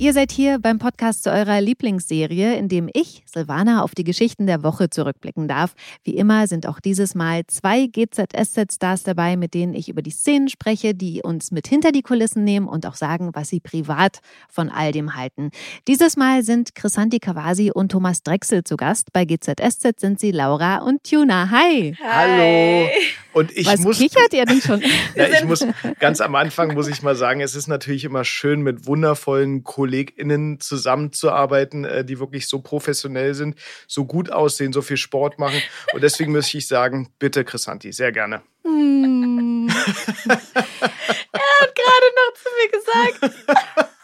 Ihr seid hier beim Podcast zu eurer Lieblingsserie, in dem ich, Silvana, auf die Geschichten der Woche zurückblicken darf. Wie immer sind auch dieses Mal zwei GZSZ-Stars dabei, mit denen ich über die Szenen spreche, die uns mit hinter die Kulissen nehmen und auch sagen, was sie privat von all dem halten. Dieses Mal sind Chrisanti Kawasi und Thomas Drechsel zu Gast. Bei GZSZ sind sie Laura und Tuna. Hi! Hallo! Und ich was muss, kichert ihr denn schon? ja, ich muss ganz am Anfang muss ich mal sagen, es ist natürlich immer schön, mit wundervollen KollegInnen zusammenzuarbeiten, äh, die wirklich so professionell sind, so gut aussehen, so viel Sport machen. Und deswegen möchte ich sagen, bitte Chrisanti, sehr gerne. Hm. er hat gerade noch zu mir gesagt.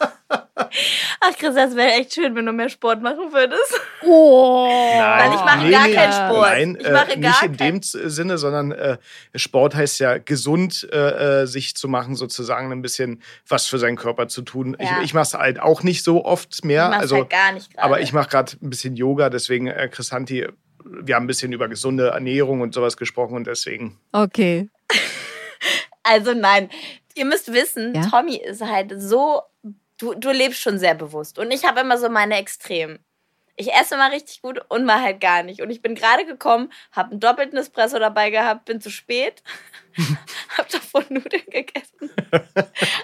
Ach, Chris, das wäre echt schön, wenn du mehr Sport machen würdest. Oh. Weil ich mache gar keinen Sport. Nein, ich mache äh, gar nicht in dem Sinne, sondern äh, Sport heißt ja gesund äh, äh, sich zu machen, sozusagen ein bisschen was für seinen Körper zu tun. Ja. Ich, ich mache es halt auch nicht so oft mehr. ich also, halt gar nicht gerade. aber ich mache gerade ein bisschen Yoga, deswegen, äh, Chrisanti, wir haben ein bisschen über gesunde Ernährung und sowas gesprochen und deswegen. Okay. Also nein, ihr müsst wissen, Ja? Tommy ist halt so, du, du lebst schon sehr bewusst. Und ich habe immer so meine Extremen. Ich esse mal richtig gut und mal halt gar nicht. Und ich bin gerade gekommen, habe einen doppelten Espresso dabei gehabt, bin zu spät, habe davor Nudeln gegessen.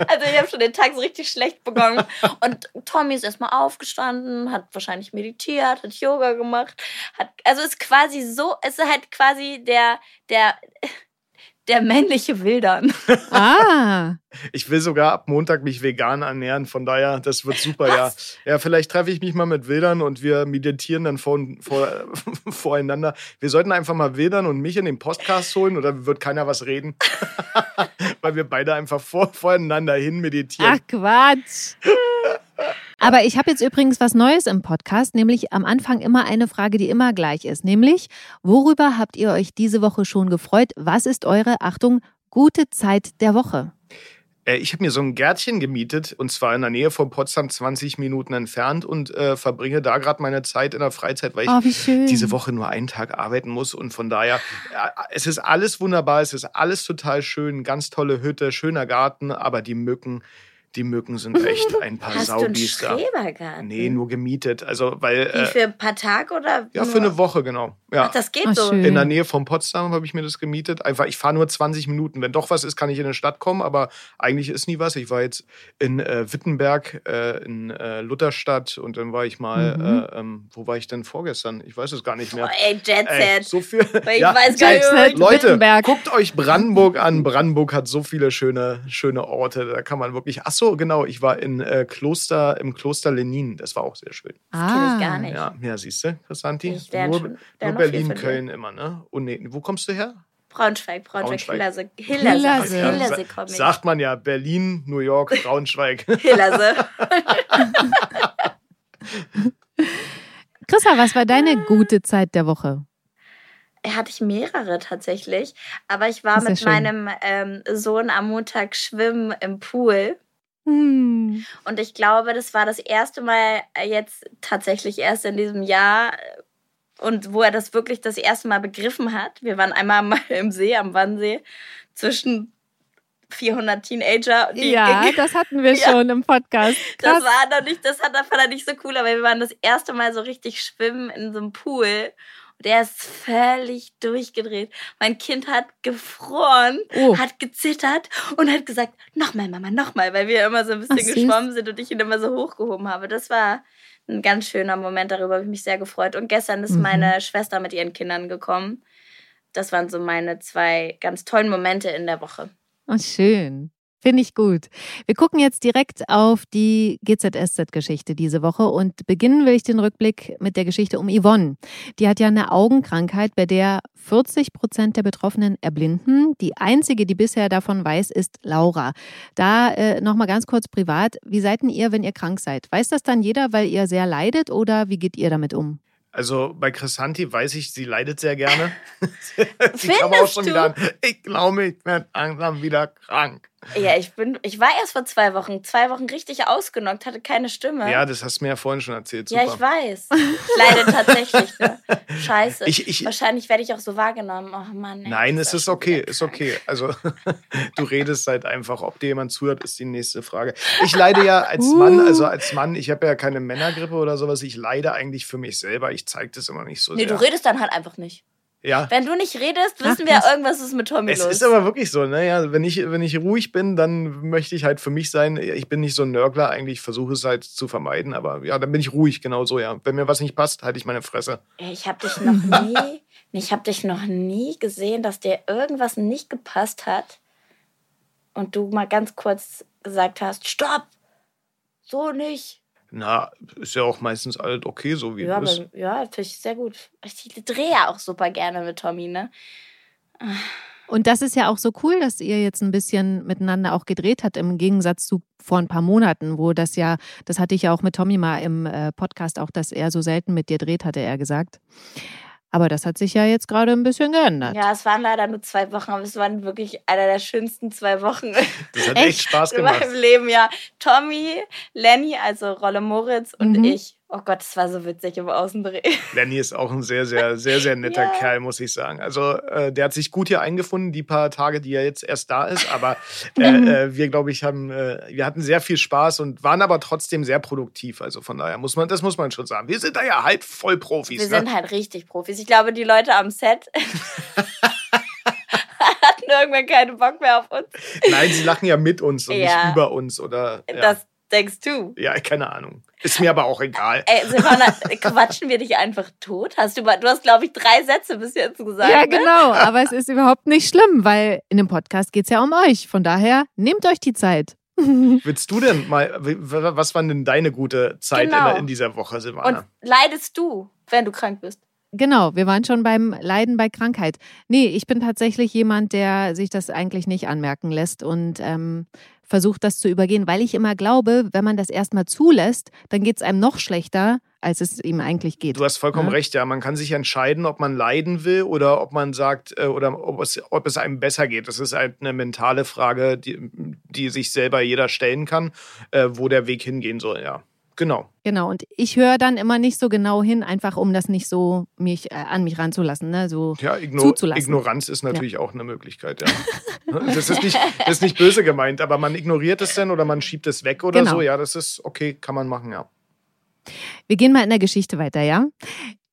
Also ich habe schon den Tag so richtig schlecht begonnen. Und Tommy ist erstmal aufgestanden, hat wahrscheinlich meditiert, hat Yoga gemacht, hat, also ist quasi so, es ist halt quasi der, der, der männliche Wildern. Ah. Ich will sogar ab Montag mich vegan ernähren, von daher, das wird super, ja. Ja, vielleicht treffe ich mich mal mit Wildern und wir meditieren dann vor, vor, voreinander. Wir sollten einfach mal Wildern und mich in den Podcast holen oder wird keiner was reden? Weil wir beide einfach vor, voreinander hin meditieren. Ach Quatsch. Aber ich habe jetzt übrigens was Neues im Podcast, nämlich am Anfang immer eine Frage, die immer gleich ist. Nämlich, worüber habt ihr euch diese Woche schon gefreut? Was ist eure, Achtung, gute Zeit der Woche? Äh, Ich habe mir so ein Gärtchen gemietet und zwar in der Nähe von Potsdam, 20 Minuten entfernt und äh, verbringe da gerade meine Zeit in der Freizeit, weil ich Oh, schön. diese Woche nur einen Tag arbeiten muss und von daher, ja, es ist alles wunderbar, es ist alles total schön, ganz tolle Hütte, schöner Garten, aber die Mücken, die Mücken sind echt ein paar Hast du einen Saubis da. Schrebergarten? Nee, nur gemietet, also weil, Wie äh, für ein paar Tage oder? ja, für eine Woche, genau. Ja. Ach, das geht Ach, so. schön. In der Nähe von Potsdam habe ich mir das gemietet. Einfach, ich fahre nur 20 Minuten. Wenn doch was ist, kann ich in eine Stadt kommen, aber eigentlich ist nie was. Ich war jetzt in äh, Wittenberg, äh, in äh, Lutherstadt und dann war ich mal, Mhm. äh, ähm, wo war ich denn vorgestern? Ich weiß es gar nicht Oh, mehr. ey, Jet Ey, Set. so viel. Ich Ja, weiß gar nicht, Leute, Wittenberg. guckt euch Brandenburg an. Brandenburg hat so viele schöne, schöne Orte. Da kann man wirklich. Ach so, genau. Ich war in äh, Kloster, im Kloster Lenin. Das war auch sehr schön. Das kenn ich gar nicht. Ja, ja siehst du, Chrisanti? Nur, schon- nur Berlin. Köln immer, ne? Und nee, wo kommst du her? Braunschweig, Braunschweig, Braunschweig. Hillerse. Hillerse. Hillerse. Ja, Hillerse sa- komm ich. Sagt man ja, Berlin, New York, Braunschweig. Hillerse. Chrissa, was war deine gute Zeit der Woche? Hatte ich mehrere tatsächlich. Aber ich war mit schön. meinem ähm, Sohn am Montag schwimmen im Pool. Hm. Und ich glaube, das war das erste Mal äh, jetzt tatsächlich erst in diesem Jahr. äh, Und wo er das wirklich das erste Mal begriffen hat. Wir waren einmal mal im See, am Wannsee, zwischen 400 Teenager. Ja, das hatten wir Ja. schon im Podcast. Das Krass. war noch nicht, das hat er nicht so cool, aber wir waren das erste Mal so richtig schwimmen in so einem Pool. Und er ist völlig durchgedreht. Mein Kind hat gefroren, Oh. hat gezittert und hat gesagt, nochmal, Mama, nochmal, weil wir immer so ein bisschen Ach, geschwommen sind und ich ihn immer so hochgehoben habe. Das war ein ganz schöner Moment, darüber habe ich mich sehr gefreut. Und gestern ist Mhm. meine Schwester mit ihren Kindern gekommen. Das waren so meine zwei ganz tollen Momente in der Woche. Oh, schön. Finde ich gut. Wir gucken jetzt direkt auf die GZSZ-Geschichte diese Woche und beginnen will ich den Rückblick mit der Geschichte um Yvonne. Die hat ja eine Augenkrankheit, bei der 40 Prozent der Betroffenen erblinden. Die einzige, die bisher davon weiß, ist Laura. Da äh, nochmal ganz kurz privat. Wie seid denn ihr, wenn ihr krank seid? Weiß das dann jeder, weil ihr sehr leidet oder wie geht ihr damit um? Also bei Chrisanti weiß ich, sie leidet sehr gerne. sie kam auch schon du? wieder an. Ich glaube, ich werde langsam wieder krank. Ja, ich bin, ich war erst vor zwei Wochen, zwei Wochen richtig ausgenockt, hatte keine Stimme. Ja, das hast du mir ja vorhin schon erzählt. Ja, Super. ich weiß. Ich leide tatsächlich. Ne? Scheiße. Ich- ich- Wahrscheinlich werde ich auch so wahrgenommen. Oh Mann. ey, Nein, es ist okay, ist okay. Also du redest halt einfach, ob dir jemand zuhört, ist die nächste Frage. Ich leide ja als Mann, also als Mann, ich habe ja keine Männergrippe oder sowas, ich leide eigentlich für mich selber. Ich zeige das immer nicht so Nee, sehr. du redest dann halt einfach nicht. Ja. Wenn du nicht redest, Ach, wissen wir, krass. irgendwas ist mit Tommy Es los. ist aber wirklich so, ne? Ja, wenn, ich, wenn ich ruhig bin, dann möchte ich halt für mich sein. Ich bin nicht so ein Nörgler, eigentlich versuche es halt zu vermeiden, aber ja, dann bin ich ruhig, genau so, ja. Wenn mir was nicht passt, halte ich meine Fresse. Ich habe dich noch nie, ich habe dich noch nie gesehen, dass dir irgendwas nicht gepasst hat und du mal ganz kurz gesagt hast, stopp, so nicht. Na, ist ja auch meistens alles okay, so wie Ja, es ist. aber, ja, finde ich sehr gut. Ich drehe ja auch super gerne mit Tommy, ne? Und das ist ja auch so cool, dass ihr jetzt ein bisschen miteinander auch gedreht habt, im Gegensatz zu vor ein paar Monaten, wo das ja, das hatte ich ja auch mit Tommy mal im äh, Podcast auch, dass er so selten mit dir dreht, hatte er gesagt. Aber das hat sich ja jetzt gerade ein bisschen geändert. Ja, es waren leider nur zwei Wochen, aber es waren wirklich einer der schönsten zwei Wochen Das hat Echt? echt Spaß in gemacht. meinem Leben, ja. Tommy, Lenny, also Rolle Moritz und Mhm. ich. Oh Gott, es war so witzig im Außendreh. Lenny ist auch ein sehr, sehr, sehr, sehr netter Ja. Kerl, muss ich sagen. Also äh, der hat sich gut hier eingefunden, die paar Tage, die er jetzt erst da ist. Aber äh, äh, wir, glaube ich, haben, äh, wir hatten sehr viel Spaß und waren aber trotzdem sehr produktiv. Also von daher muss man, das muss man schon sagen. Wir sind da ja halt voll Profis. Wir ne? sind halt richtig Profis. Ich glaube, die Leute am Set hatten irgendwann keinen Bock mehr auf uns. Nein, sie lachen ja mit uns und Ja. nicht über uns oder. Ja. Das denkst du. ja, keine Ahnung. Ist mir aber auch egal. Ey, Silvana, quatschen wir dich einfach tot? Hast du, du hast, glaube ich, drei Sätze bis jetzt gesagt. Ja, ne? genau. Aber es ist überhaupt nicht schlimm, weil in dem Podcast geht es ja um euch. Von daher nehmt euch die Zeit. Willst du denn mal, was war denn deine gute Zeit in, Genau. der- in dieser Woche, Silvana? Und leidest du, wenn du krank bist? Genau, wir waren schon beim Leiden bei Krankheit. Nee, ich bin tatsächlich jemand, der sich das eigentlich nicht anmerken lässt und ähm, versucht, das zu übergehen, weil ich immer glaube, wenn man das erstmal zulässt, dann geht es einem noch schlechter, als es ihm eigentlich geht. Du hast vollkommen Ja. recht, ja. Man kann sich entscheiden, ob man leiden will oder ob man sagt, äh, oder ob es, ob es einem besser geht. Das ist halt eine mentale Frage, die, die sich selber jeder stellen kann, äh, wo der Weg hingehen soll, ja. Genau. Genau, und ich höre dann immer nicht so genau hin, einfach um das nicht so mich, äh, an mich ranzulassen. Ne? So, Ja, Igno Zuzulassen. Ignoranz ist natürlich auch eine Möglichkeit, ja. das, ist nicht, das ist nicht böse gemeint, aber man ignoriert es dann oder man schiebt es weg oder Genau. so. Ja, das ist okay, kann man machen, ja. Wir gehen mal in der Geschichte weiter, ja?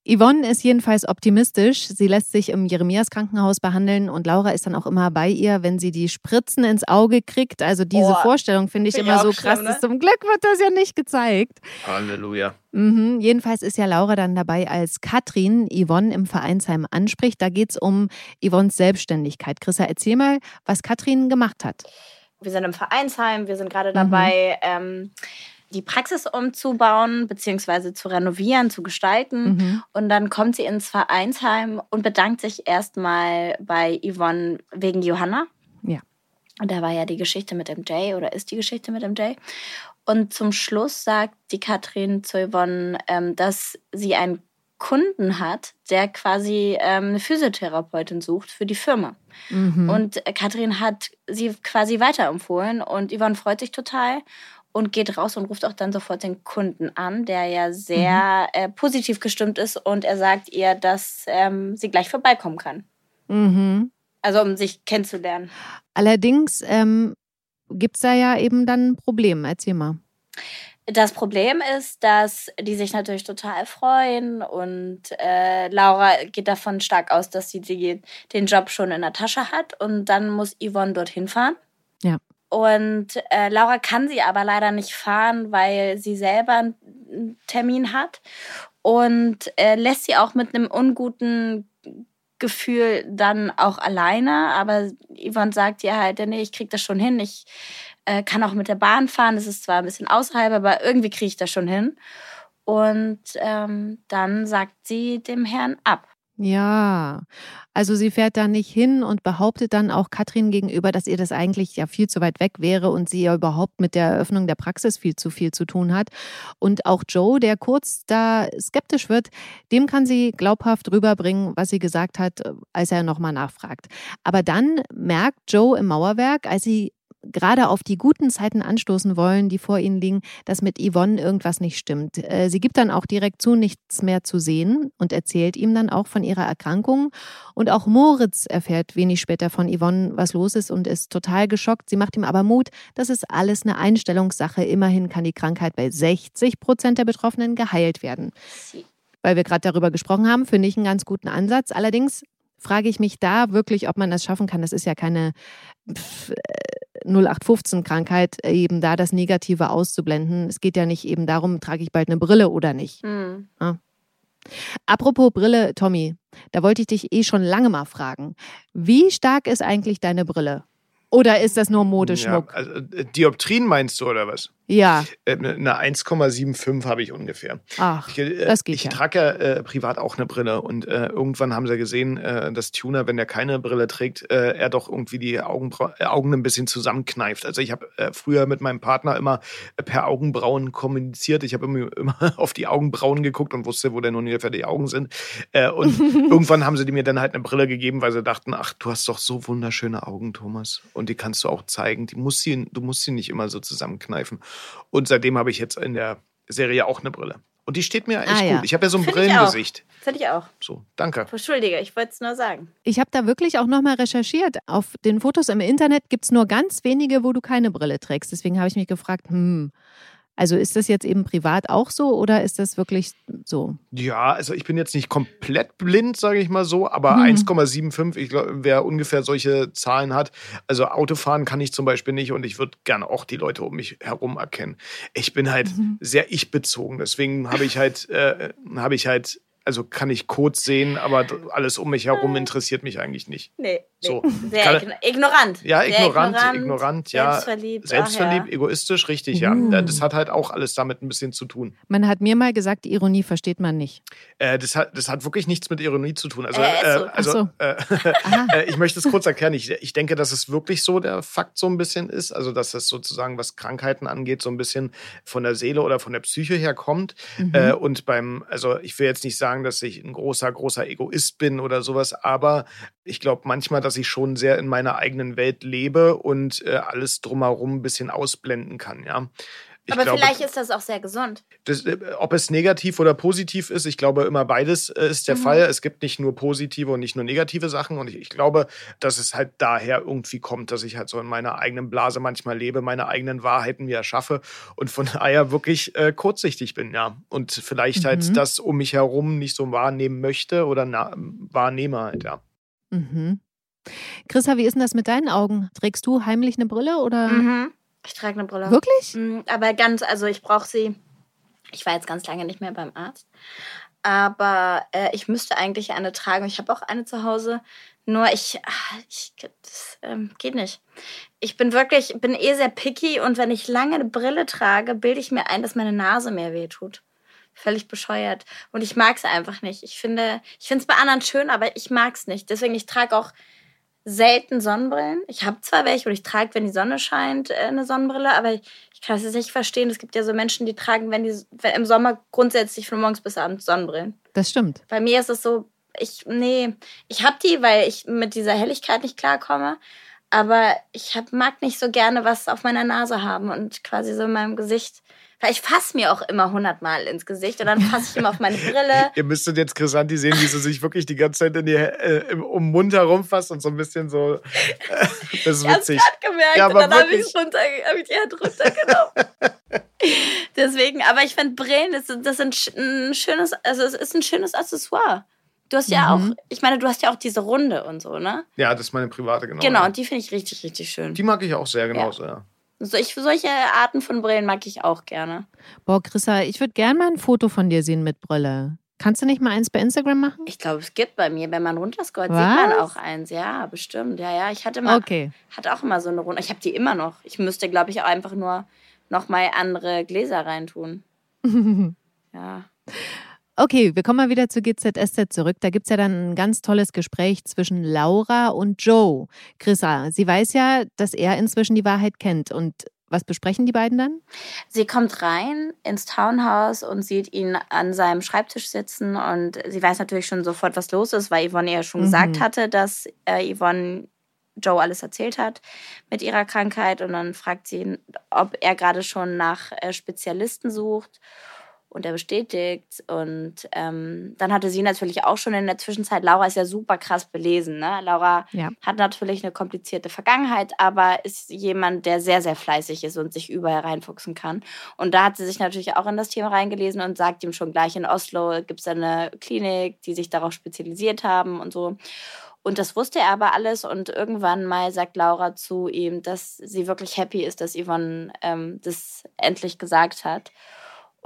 Yvonne ist jedenfalls optimistisch. Sie lässt sich im Jeremias Krankenhaus behandeln und Laura ist dann auch immer bei ihr, wenn sie die Spritzen ins Auge kriegt. Also diese Oh, Vorstellung finde ich finde ich immer so auch krass. schlimm, ne? dass Zum Glück wird das ja nicht gezeigt. Halleluja. Mhm. Jedenfalls ist ja Laura dann dabei, als Katrin Yvonne im Vereinsheim anspricht. Da geht es um Yvonnes Selbstständigkeit. Chrissa, erzähl mal, was Katrin gemacht hat. Wir sind im Vereinsheim, wir sind gerade Mhm. dabei, ähm, die Praxis umzubauen, beziehungsweise zu renovieren, zu gestalten. Mhm. Und dann kommt sie ins Vereinsheim und bedankt sich erstmal bei Yvonne wegen Johanna. Ja. Und da war ja die Geschichte mit Jay oder ist die Geschichte mit Jay. Und zum Schluss sagt die Katrin zu Yvonne, ähm, dass sie einen Kunden hat, der quasi ähm, eine Physiotherapeutin sucht für die Firma. Mhm. Und Katrin hat sie quasi weiterempfohlen und Yvonne freut sich total und geht raus und ruft auch dann sofort den Kunden an, der ja sehr äh, positiv gestimmt ist und er sagt ihr, dass ähm, sie gleich vorbeikommen kann. Mhm. Also um sich kennenzulernen. Allerdings ähm, gibt es da ja eben dann ein Problem. Erzähl mal. Das Problem ist, dass die sich natürlich total freuen und äh, Laura geht davon stark aus, dass sie die, den Job schon in der Tasche hat und dann muss Yvonne dorthin fahren. Und äh, Laura kann sie aber leider nicht fahren, weil sie selber einen Termin hat und äh, lässt sie auch mit einem unguten Gefühl dann auch alleine. Aber Yvonne sagt ihr halt, nee, ich krieg das schon hin. Ich äh, kann auch mit der Bahn fahren. Das ist zwar ein bisschen außerhalb, aber irgendwie kriege ich das schon hin. Und ähm, dann sagt sie dem Herrn ab. Ja, also sie fährt da nicht hin und behauptet dann auch Katrin gegenüber, dass ihr das eigentlich ja viel zu weit weg wäre und sie ja überhaupt mit der Eröffnung der Praxis viel zu viel zu tun hat. Und auch Joe, der kurz da skeptisch wird, dem kann sie glaubhaft rüberbringen, was sie gesagt hat, als er nochmal nachfragt. Aber dann merkt Joe im Mauerwerk, als sie gerade auf die guten Zeiten anstoßen wollen, die vor ihnen liegen, dass mit Yvonne irgendwas nicht stimmt. Äh, sie gibt dann auch direkt zu, nichts mehr zu sehen und erzählt ihm dann auch von ihrer Erkrankung. Und auch Moritz erfährt wenig später von Yvonne, was los ist und ist total geschockt. Sie macht ihm aber Mut, das ist alles eine Einstellungssache. Immerhin kann die Krankheit bei 60 Prozent der Betroffenen geheilt werden. Weil wir gerade darüber gesprochen haben, finde ich einen ganz guten Ansatz. Allerdings frage ich mich da wirklich, ob man das schaffen kann. Das ist ja keine 0815-Krankheit, äh, eben da das Negative auszublenden. Es geht ja nicht eben darum, trage ich bald eine Brille oder nicht. Mhm. Ja. Apropos Brille, Tommy, da wollte ich dich eh schon lange mal fragen. Wie stark ist eigentlich deine Brille? Oder ist das nur Modeschmuck? Ja, also, äh, Dioptrien meinst du oder was? Ja. Äh, eine 1,75 habe ich ungefähr. Ach, ich, äh, das geht Ich ja. trage ja äh, privat auch eine Brille und äh, irgendwann haben sie gesehen, äh, dass Tuner, wenn er keine Brille trägt, äh, er doch irgendwie die Augenbra Augen ein bisschen zusammenkneift. Also ich habe früher mit meinem Partner immer per Augenbrauen kommuniziert. Ich habe immer, immer, auf die Augenbrauen geguckt und wusste, wo denn ungefähr die Augen sind. und irgendwann haben sie mir dann halt eine Brille gegeben, weil sie dachten, ach, du hast doch so wunderschöne Augen, Thomas. Und die kannst du auch zeigen. Die musst sie, du musst sie nicht immer so zusammenkneifen. Und seitdem habe ich jetzt in der Serie auch eine Brille. Und die steht mir echt Ah, ja. gut. Ich habe ja so ein Find ich Brillengesicht. Finde ich auch. So, danke. Entschuldige, ich wollte es nur sagen. Ich habe da wirklich auch nochmal recherchiert. Auf den Fotos im Internet gibt es nur ganz wenige, wo du keine Brille trägst. Deswegen habe ich mich gefragt, hm, also ist das jetzt eben privat auch so oder ist das wirklich so? Ja, also ich bin jetzt nicht komplett blind, sage ich mal so, aber Mhm. 1,75, ich glaube, wer ungefähr solche Zahlen hat. Also Autofahren kann ich zum Beispiel nicht und ich würde gerne auch die Leute um mich herum erkennen. Ich bin halt Mhm. sehr ich-bezogen, deswegen habe ich halt, äh, habe ich halt, also kann ich Codes sehen, aber alles um mich herum interessiert mich eigentlich nicht. Nee. So. Sehr Kann- igno ignorant. Ja, Sehr ignorant, ignorant, ja. Selbstverliebt. Selbstverliebt, ach ja. egoistisch, richtig, ja. Uh. Das hat halt auch alles damit ein bisschen zu tun. Man hat mir mal gesagt, Ironie versteht man nicht. Äh, das, hat, das hat wirklich nichts mit Ironie zu tun. Also, Äh, ist so. äh, also so. äh, äh, ich möchte es kurz erklären. Ich, ich denke, dass es wirklich so der Fakt so ein bisschen ist. Also, dass es sozusagen, was Krankheiten angeht, so ein bisschen von der Seele oder von der Psyche her kommt. Mhm. Äh, und beim, also ich will jetzt nicht sagen, dass ich ein großer, großer Egoist bin oder sowas, aber ich glaube manchmal, dass ich schon sehr in meiner eigenen Welt lebe und äh, alles drumherum ein bisschen ausblenden kann, ja. Ich Aber glaube, vielleicht ist das auch sehr gesund. das, äh, ob es negativ oder positiv ist, ich glaube immer beides äh, ist der Mhm. Fall. Es gibt nicht nur positive und nicht nur negative Sachen. Und ich, ich glaube, dass es halt daher irgendwie kommt, dass ich halt so in meiner eigenen Blase manchmal lebe, meine eigenen Wahrheiten mir erschaffe und von daher wirklich äh, kurzsichtig bin, ja. Und vielleicht Mhm. halt das um mich herum nicht so wahrnehmen möchte oder wahrnehme halt, ja. Mhm. Christa, wie ist denn das mit deinen Augen? Trägst du heimlich eine Brille oder? Mhm. Ich trage eine Brille. Wirklich? Mm, Aber ganz, also ich brauche sie. Ich war jetzt ganz lange nicht mehr beim Arzt. Aber äh, ich müsste eigentlich eine tragen. Ich habe auch eine zu Hause. Nur ich, ah, ich das ähm, geht nicht. Ich bin wirklich, bin eh sehr picky und wenn ich lange eine Brille trage, bilde ich mir ein, dass meine Nase mehr wehtut. Völlig bescheuert. Und ich mag es einfach nicht. Ich finde, ich finde es bei anderen schön, aber ich mag es nicht. Deswegen, ich trage auch selten Sonnenbrillen. Ich habe zwar welche und ich trage, wenn die Sonne scheint, äh, eine Sonnenbrille, aber ich, ich kann es jetzt nicht verstehen. Es gibt ja so Menschen, die tragen, wenn die wenn im Sommer grundsätzlich von morgens bis abends Sonnenbrillen. Das stimmt. Bei mir ist es so, ich, nee, ich habe die, weil ich mit dieser Helligkeit nicht klarkomme. Aber ich hab, mag nicht so gerne was auf meiner Nase haben und quasi so in meinem Gesicht. Weil ich fasse mir auch immer hundertmal ins Gesicht und dann fasse ich immer auf meine Brille. Ihr müsstet jetzt Chrisanti sehen, wie sie sich wirklich die ganze Zeit in die, äh, um den Mund herumfasst und so ein bisschen so. Äh, das ist Ich hab's witzig. gerade gemerkt Ja, und aber dann habe ich runter, hab ich die Hand runtergenommen. Deswegen, aber ich finde Brillen, das, das sind ein schönes, also es ist ein schönes Accessoire. Du hast ja Mhm. auch, ich meine, du hast ja auch diese Runde und so, ne? Ja, das ist meine private, genau. Genau, ja. und die finde ich richtig, richtig schön. Die mag ich auch sehr genauso, ja. So, ich, solche Arten von Brillen mag ich auch gerne. Boah, Chrissa, ich würde gern mal ein Foto von dir sehen mit Brille. Kannst du nicht mal eins bei Instagram machen? Ich glaube, es gibt bei mir, wenn man runterscrollt, Was? sieht man auch eins. Ja, bestimmt. Ja, ja. Ich hatte mal, Okay. hatte auch immer so eine Runde. Ich habe die immer noch. Ich müsste, glaube ich, auch einfach nur noch mal andere Gläser reintun. Ja. Okay, wir kommen mal wieder zu GZSZ zurück. Da gibt es ja dann ein ganz tolles Gespräch zwischen Laura und Joe. Chrissa, sie weiß ja, dass er inzwischen die Wahrheit kennt. Und was besprechen die beiden dann? Sie kommt rein ins Townhouse und sieht ihn an seinem Schreibtisch sitzen und sie weiß natürlich schon sofort, was los ist, weil Yvonne ja schon Mhm. gesagt hatte, dass äh, Yvonne Joe alles erzählt hat mit ihrer Krankheit. Und dann fragt sie ihn, ob er gerade schon nach äh, Spezialisten sucht und er bestätigt. Und ähm, dann hatte sie natürlich auch schon in der Zwischenzeit, Laura ist ja super krass belesen. Ne? Laura ja. hat natürlich eine komplizierte Vergangenheit, aber ist jemand, der sehr, sehr fleißig ist und sich überall reinfuchsen kann. Und da hat sie sich natürlich auch in das Thema reingelesen und sagt ihm schon gleich, in Oslo gibt es eine Klinik, die sich darauf spezialisiert haben und so. Und das wusste er aber alles. Und irgendwann mal sagt Laura zu ihm, dass sie wirklich happy ist, dass Yvonne ähm, das endlich gesagt hat.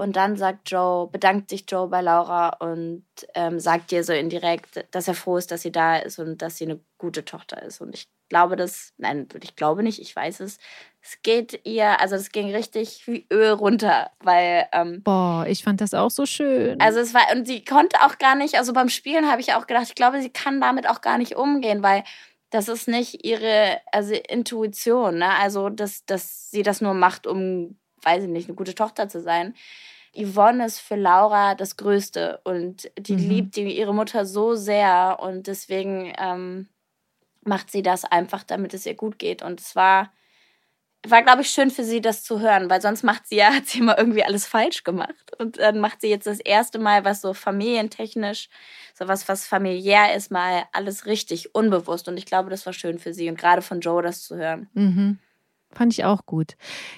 Und dann sagt Joe, bedankt sich Joe bei Laura und ähm, sagt ihr so indirekt, dass er froh ist, dass sie da ist und dass sie eine gute Tochter ist. Und ich glaube das, nein, ich glaube nicht, ich weiß es. Es geht ihr, also es ging richtig wie Öl runter, weil. Ähm, Boah, ich fand das auch so schön. Also es war, und sie konnte auch gar nicht, also beim Spielen habe ich auch gedacht, ich glaube, sie kann damit auch gar nicht umgehen, weil das ist nicht ihre also Intuition, ne? Also, dass, dass sie das nur macht, um, weiß ich nicht, eine gute Tochter zu sein. Yvonne ist für Laura das Größte und die mhm. liebt ihre Mutter so sehr und deswegen ähm, macht sie das einfach, damit es ihr gut geht. Und es war, war glaube ich, schön für sie, das zu hören, weil sonst macht sie ja, hat sie immer irgendwie alles falsch gemacht. Und dann macht sie jetzt das erste Mal, was so familientechnisch, so was, was familiär ist, mal alles richtig unbewusst. Und ich glaube, das war schön für sie und gerade von Joe das zu hören. Mhm. Fand ich auch gut.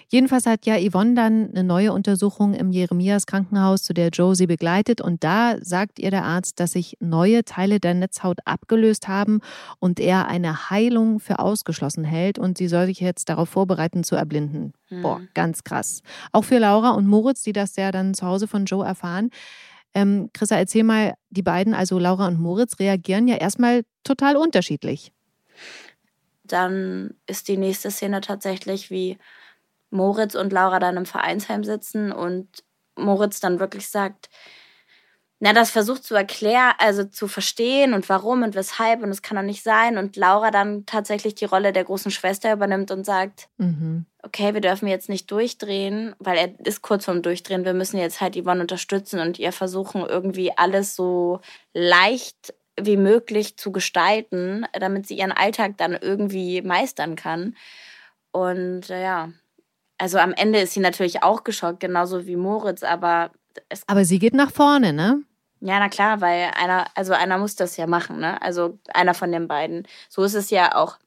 Jedenfalls hat ja Yvonne dann eine neue Untersuchung im Jeremias Krankenhaus, zu der Joe sie begleitet. Und da sagt ihr der Arzt, dass sich neue Teile der Netzhaut abgelöst haben und er eine Heilung für ausgeschlossen hält. Und sie soll sich jetzt darauf vorbereiten, zu erblinden. Hm. Boah, ganz krass. Auch für Laura und Moritz, die das ja dann zu Hause von Joe erfahren. Ähm, Chrissa, erzähl mal, die beiden, also Laura und Moritz, reagieren ja erstmal total unterschiedlich dann ist die nächste Szene tatsächlich, wie Moritz und Laura dann im Vereinsheim sitzen und Moritz dann wirklich sagt, na, das versucht zu erklären, also zu verstehen und warum und weshalb und es kann doch nicht sein. Und Laura dann tatsächlich die Rolle der großen Schwester übernimmt und sagt, mhm. okay, wir dürfen jetzt nicht durchdrehen, weil er ist kurz vorm Durchdrehen. Wir müssen jetzt halt Yvonne unterstützen und ihr versuchen irgendwie alles so leicht wie möglich zu gestalten, damit sie ihren Alltag dann irgendwie meistern kann. Und äh, ja, also am Ende ist sie natürlich auch geschockt, genauso wie Moritz, aber es Aber sie geht nach vorne, ne? Ja, na klar, weil einer, also einer muss das ja machen, ne? Also einer von den beiden. So ist es ja auch.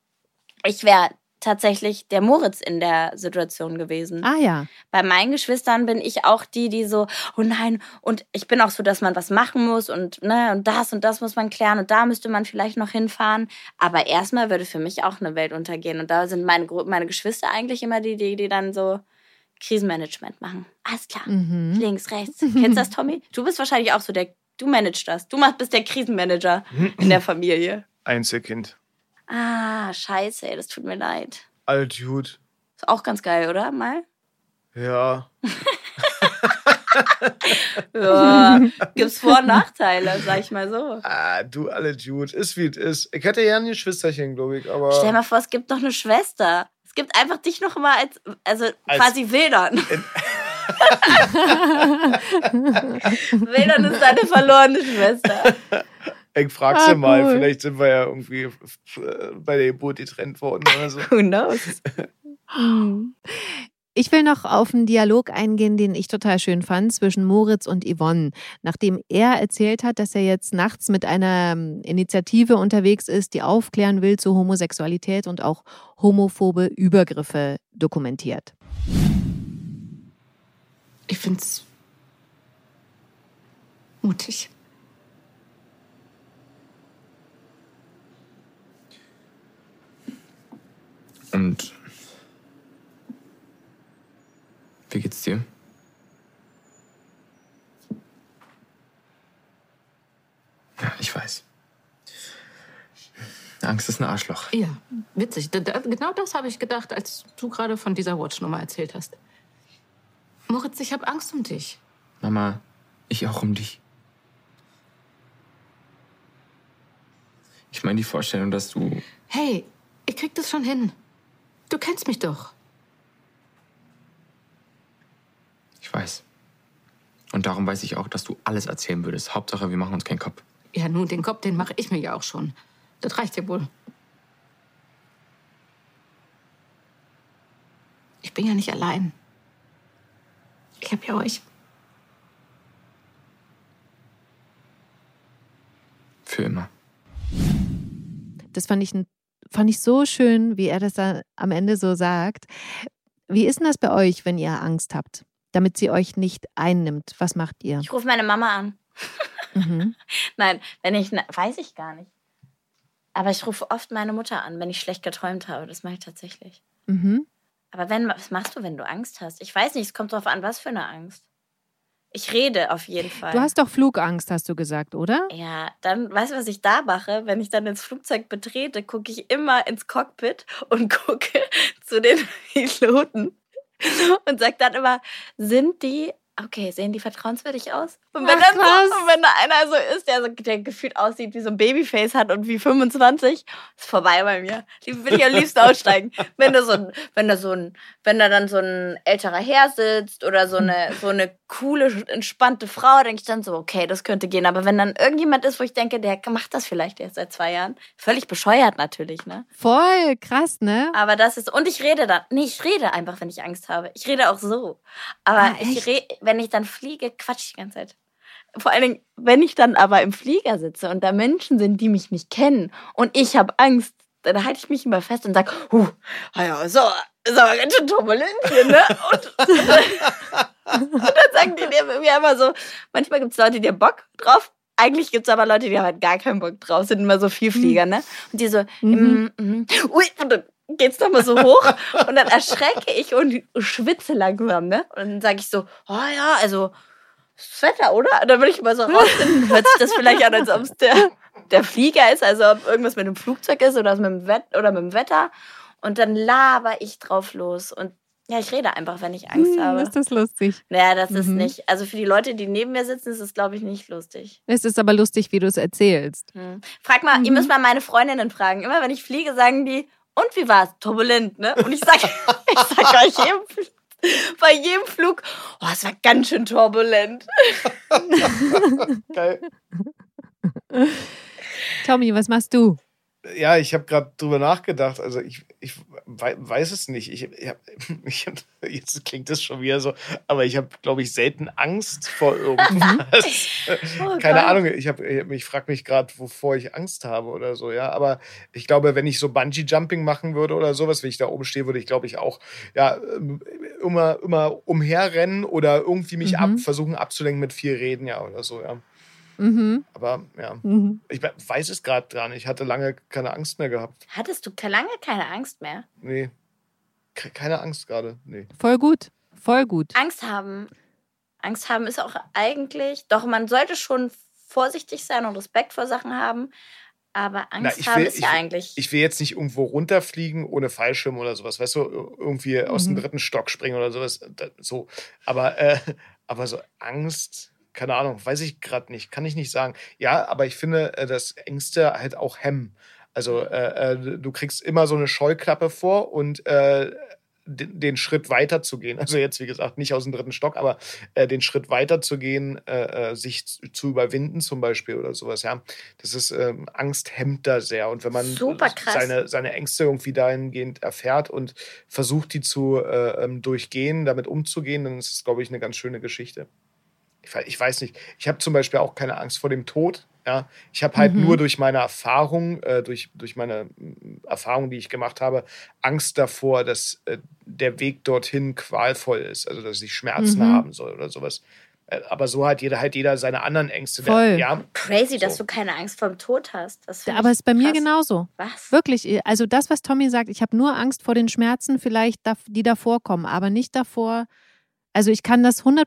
Ich wäre tatsächlich der Moritz in der Situation gewesen. Ah ja. Bei meinen Geschwistern bin ich auch die, die so, oh nein, und ich bin auch so, dass man was machen muss und ne, und das und das muss man klären und da müsste man vielleicht noch hinfahren. Aber erstmal würde für mich auch eine Welt untergehen. Und da sind meine, meine Geschwister eigentlich immer die, die, die dann so Krisenmanagement machen. Alles klar. Mhm. Links, rechts. Kennst du das, Tommy? Du bist wahrscheinlich auch so der, du managst das. Du bist der Krisenmanager in der Familie. Einzelkind. Ah, scheiße, ey, das tut mir leid. Altjud. Ist auch ganz geil, oder? Mal? Ja. ja. Gibt's Vor- und Nachteile, sag ich mal so. Ah, du alle Jude. Ist wie es ist. Ich hätte ja ein Geschwisterchen, glaube ich, aber. Stell dir mal vor, es gibt noch eine Schwester. Es gibt einfach dich noch mal als, also als quasi Wildern. Wildern ist deine verlorene Schwester. Ich frag sie ah, mal, cool. vielleicht sind wir ja irgendwie bei der Geburt getrennt worden oder so. Who knows? Ich will noch auf einen Dialog eingehen, den ich total schön fand, zwischen Moritz und Yvonne. Nachdem er erzählt hat, dass er jetzt nachts mit einer ähm, Initiative unterwegs ist, die aufklären will zu Homosexualität und auch homophobe Übergriffe dokumentiert. Ich finde es mutig. Und wie geht's dir? Ja, ich weiß. Angst ist ein Arschloch. Ja, witzig. Genau das habe ich gedacht, als du gerade von dieser Watchnummer erzählt hast. Moritz, ich habe Angst um dich. Mama, ich auch um dich. Ich meine die Vorstellung, dass du. Hey, ich krieg das schon hin. Du kennst mich doch. Ich weiß. Und darum weiß ich auch, dass du alles erzählen würdest. Hauptsache, wir machen uns keinen Kopf. Ja, nun, den Kopf, den mache ich mir ja auch schon. Das reicht ja wohl. Ich bin ja nicht allein. Ich habe ja euch. Für immer. Das fand ich einen fand ich so schön, wie er das da am Ende so sagt. Wie ist denn das bei euch, wenn ihr Angst habt, damit sie euch nicht einnimmt? Was macht ihr? Ich rufe meine Mama an. Mhm. Nein, wenn ich, ne, weiß ich gar nicht. Aber ich rufe oft meine Mutter an, wenn ich schlecht geträumt habe. Das mache ich tatsächlich. Mhm. Aber wenn, was machst du, wenn du Angst hast? Ich weiß nicht, es kommt darauf an, was für eine Angst. Ich rede auf jeden Fall. Du hast doch Flugangst, hast du gesagt, oder? ja, dann, weißt du, was ich da mache? Wenn ich dann ins Flugzeug betrete, gucke ich immer ins Cockpit und gucke zu den Piloten und sage dann immer, sind die, okay, sehen die vertrauenswürdig aus? Und wenn, Ach, dann so, und wenn da einer so ist, der, so, der gefühlt aussieht wie so ein Babyface hat und wie 25, ist vorbei bei mir. Die will ich am liebsten aussteigen. Wenn da so ein, wenn da so ein, wenn da dann so ein älterer Herr sitzt oder so eine, so eine coole, entspannte Frau, denke ich dann so, okay, das könnte gehen. Aber wenn dann irgendjemand ist, wo ich denke, der macht das vielleicht erst seit zwei Jahren, völlig bescheuert natürlich, ne? Voll krass, ne? Aber das ist, und ich rede dann, nee, ich rede einfach, wenn ich Angst habe. Ich rede auch so. Aber Ah, ich echt? Wenn ich dann fliege, quatsch ich die ganze Zeit. Vor allen Dingen, wenn ich dann aber im Flieger sitze und da Menschen sind, die mich nicht kennen und ich habe Angst, dann halte ich mich immer fest und sage, huh, ah ja, so, ist aber ganz schön turbulent hier, ne? Und, und dann sagen die mir immer so, manchmal gibt es Leute, die haben Bock drauf. Eigentlich gibt es aber Leute, die haben halt gar keinen Bock drauf, sind immer so Vielflieger, ne? Und die so, Mhm. mm, mm, ui, und dann geht's nochmal so hoch und dann erschrecke ich und schwitze langsam, ne? Und dann sage ich so, oh ja, also das Wetter, oder? Und dann will ich immer so rausfinden, hört sich das vielleicht an, als ob es der, der Flieger ist, also ob irgendwas mit dem Flugzeug ist oder, mit dem, Wett oder mit dem Wetter. Und dann laber ich drauf los. Und ja, ich rede einfach, wenn ich Angst Hm, habe. ist das lustig. Naja, das ist Mhm. nicht. Also für die Leute, die neben mir sitzen, ist es, glaube ich, nicht lustig. Es ist aber lustig, wie du es erzählst. Hm. Frag mal, ihr Mhm. müsst mal meine Freundinnen fragen. Immer wenn ich fliege, sagen die, und wie war's? Turbulent, ne? Und ich sag, ich sag bei jedem, bei jedem Flug, oh, es war ganz schön turbulent. Geil. Tommy, was machst du? Ja, ich habe gerade drüber nachgedacht. Also ich, ich wei- weiß es nicht. Ich, ich hab, ich hab, jetzt klingt das schon wieder so, aber ich habe, glaube ich, selten Angst vor irgendwas. Oh Keine Gott. Ahnung. Ich, hab, ich frage mich gerade, wovor ich Angst habe oder so. Ja, aber ich glaube, wenn ich so Bungee Jumping machen würde oder sowas, wenn ich da oben stehe, würde ich, glaube ich, auch ja ähm, immer immer umherrennen oder irgendwie mich Mhm. ab, versuchen abzulenken mit viel Reden, ja oder so. Ja, Mhm. aber ja. Mhm. Ich we- weiß es gerade gar nicht. Ich hatte lange keine Angst mehr gehabt. Hattest du lange keine Angst mehr? Nee. Ke- Keine Angst gerade. Nee. Voll gut. Voll gut. Angst haben. Angst haben ist auch eigentlich, doch man sollte schon vorsichtig sein und Respekt vor Sachen haben. Aber Angst ich haben will- ist ja ich eigentlich. Ich will jetzt nicht irgendwo runterfliegen ohne Fallschirm oder sowas. Weißt du, irgendwie aus dem Mhm. dritten Stock springen oder sowas. So. Aber, äh, aber so Angst, keine Ahnung, weiß ich gerade nicht. Kann ich nicht sagen. Ja, aber ich finde, äh, dass Ängste halt auch hemmen. Also äh, äh, du kriegst immer so eine Scheuklappe vor und äh, den, den Schritt weiter zu gehen. Also jetzt, wie gesagt, nicht aus dem dritten Stock, aber äh, den Schritt weiter zu gehen, äh, sich zu, überwinden zum Beispiel oder sowas, ja. Das ist, ähm, Angst hemmt da sehr. Und wenn man seine, seine Ängste irgendwie dahingehend erfährt und versucht, die zu äh, ähm, durchgehen, damit umzugehen, dann ist es, glaube ich, eine ganz schöne Geschichte. Ich, we- ich weiß nicht. Ich habe zum Beispiel auch keine Angst vor dem Tod. Ja, ich habe halt Mhm. nur durch meine Erfahrung, äh, durch, durch meine mm, Erfahrung, die ich gemacht habe, Angst davor, dass äh, der Weg dorthin qualvoll ist, also dass ich Schmerzen Mhm. haben soll oder sowas. Äh, aber so hat jeder halt jeder seine anderen Ängste. Der- Voll. ja, Crazy, dass So. du keine Angst vor dem Tod hast. Aber es ist bei mir krass. genauso. Was? Wirklich. Also das, was Tommy sagt, ich habe nur Angst vor den Schmerzen, vielleicht, die davor kommen, aber nicht davor. Also ich kann das 100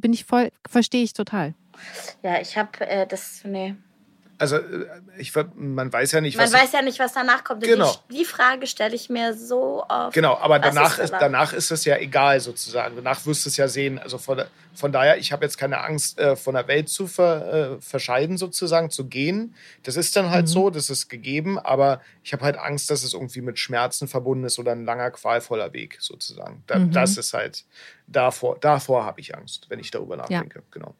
bin ich voll, verstehe ich total. Ja, ich habe äh, das. Nee. Also äh, ich, man weiß ja nicht, Man was weiß ja nicht, was danach kommt. Genau. Die, die Frage stelle ich mir so oft. Genau, aber danach ist danach? ist es ja egal sozusagen. Danach wirst du es ja sehen. Also von, von daher, ich habe jetzt keine Angst, äh, von der Welt zu ver, äh, verscheiden sozusagen, zu gehen. Das ist dann halt Mhm. so, das ist gegeben, aber ich habe halt Angst, dass es irgendwie mit Schmerzen verbunden ist oder ein langer, qualvoller Weg sozusagen. Da, Mhm. Das ist halt, davor, davor habe ich Angst, wenn ich darüber nachdenke. Genau.